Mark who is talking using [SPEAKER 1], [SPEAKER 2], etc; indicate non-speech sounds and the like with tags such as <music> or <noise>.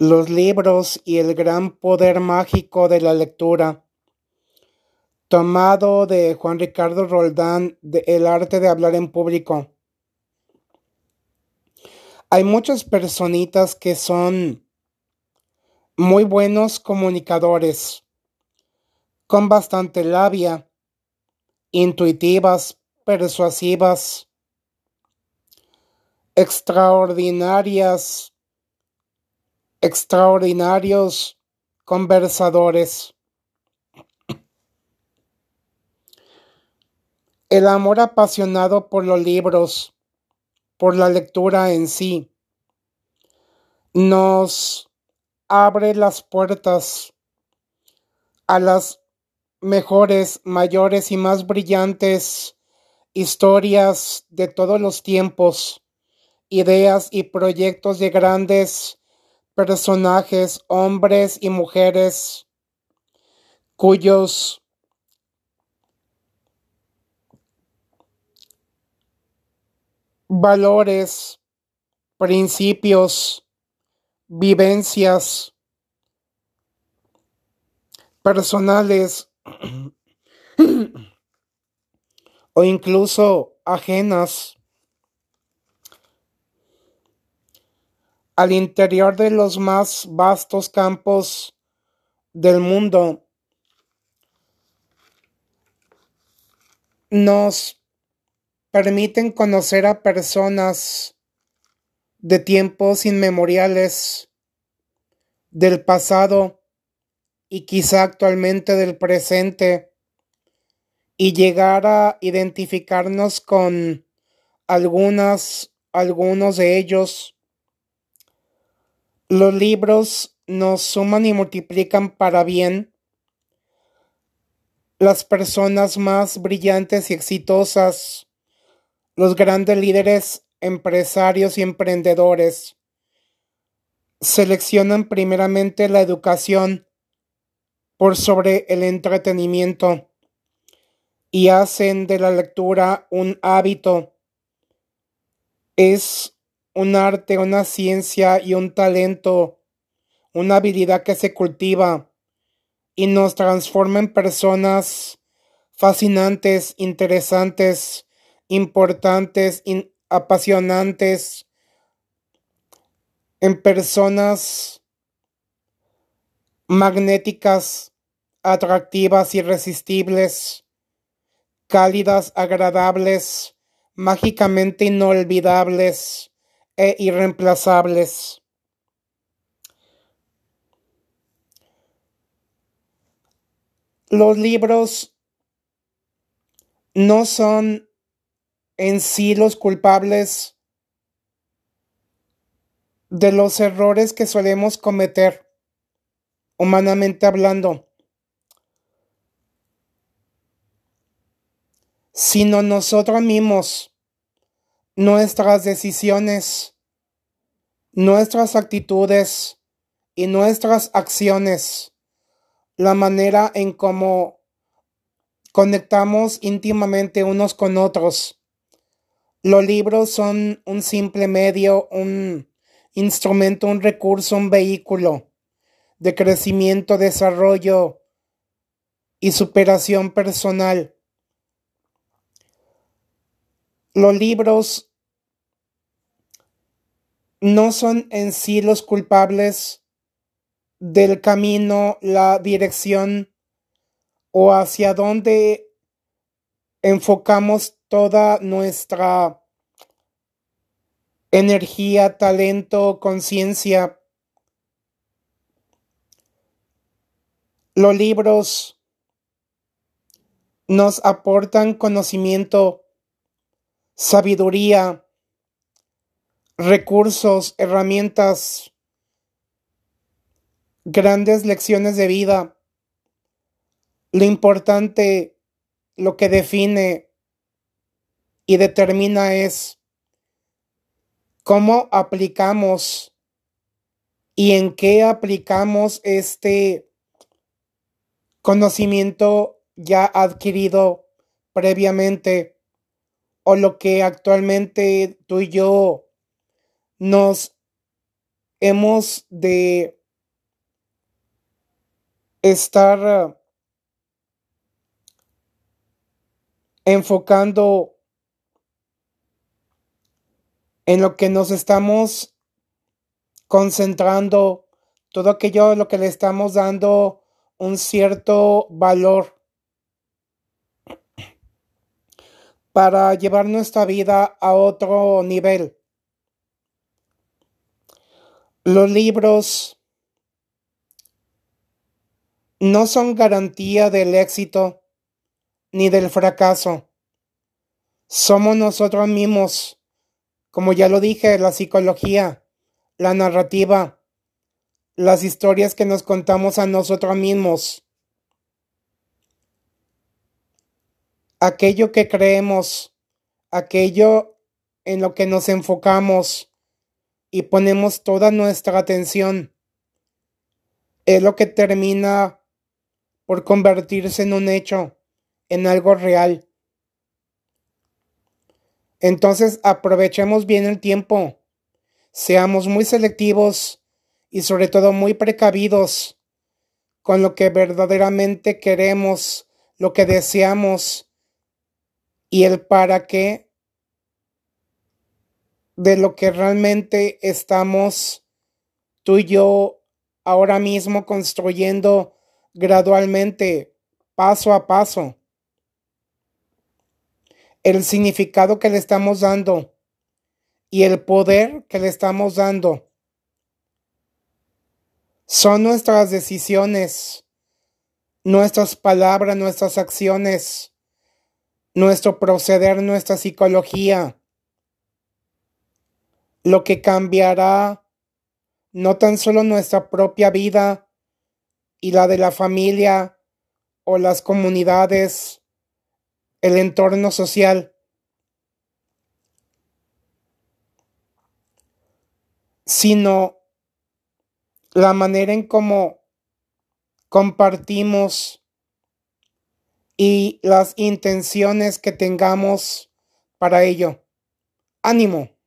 [SPEAKER 1] Los libros y el gran poder mágico de la lectura. Tomado de Juan Ricardo Roldán El arte de hablar en público. Hay muchas personitas que son muy buenos comunicadores, con bastante labia, intuitivas, persuasivas, extraordinarias, extraordinarios conversadores. El amor apasionado por los libros, por la lectura en sí, nos abre las puertas a las mejores, mayores y más brillantes historias de todos los tiempos, ideas y proyectos de grandes personajes, hombres y mujeres, cuyos valores, principios, vivencias personales <clears throat> o incluso ajenas al interior de los más vastos campos del mundo, nos permiten conocer a personas de tiempos inmemoriales, del pasado y quizá actualmente del presente, y llegar a identificarnos con algunas, algunos de ellos los libros nos suman y multiplican para bien. Las personas más brillantes y exitosas, los grandes líderes empresarios y emprendedores, seleccionan primeramente la educación por sobre el entretenimiento y hacen de la lectura un hábito. Es un arte, una ciencia y un talento, una habilidad que se cultiva y nos transforma en personas fascinantes, interesantes, importantes, apasionantes, en personas magnéticas, atractivas, irresistibles, cálidas, agradables, mágicamente inolvidables e irreemplazables. Los libros no son en sí los culpables de los errores que solemos cometer, humanamente hablando, sino nosotros mismos nuestras decisiones, nuestras actitudes y nuestras acciones, la manera en cómo conectamos íntimamente unos con otros. Los libros son un simple medio, un instrumento, un recurso, un vehículo de crecimiento, desarrollo y superación personal. Los libros no son en sí los culpables del camino, la dirección o hacia dónde enfocamos toda nuestra energía, talento, conciencia. Los libros nos aportan conocimiento, sabiduría, recursos, herramientas, grandes lecciones de vida. Lo importante, lo que define y determina es cómo aplicamos y en qué aplicamos este conocimiento ya adquirido previamente o lo que actualmente tú y yo nos hemos de estar enfocando en lo que nos estamos concentrando, todo aquello lo que le estamos dando un cierto valor para llevar nuestra vida a otro nivel. Los libros no son garantía del éxito ni del fracaso. Somos nosotros mismos, como ya lo dije, la psicología, la narrativa, las historias que nos contamos a nosotros mismos. Aquello que creemos, aquello en lo que nos enfocamos y ponemos toda nuestra atención, es lo que termina por convertirse en un hecho en algo real. Entonces aprovechemos bien el tiempo, seamos muy selectivos y sobre todo muy precavidos con lo que verdaderamente queremos, lo que deseamos y el para qué de lo que realmente estamos tú y yo ahora mismo construyendo gradualmente, paso a paso el significado que le estamos dando y el poder que le estamos dando. Son nuestras decisiones, nuestras palabras, nuestras acciones, nuestro proceder, nuestra psicología, lo que cambiará no tan solo nuestra propia vida y la de la familia o las comunidades el entorno social. sino la manera en cómo compartimos y las intenciones que tengamos para ello. Ánimo.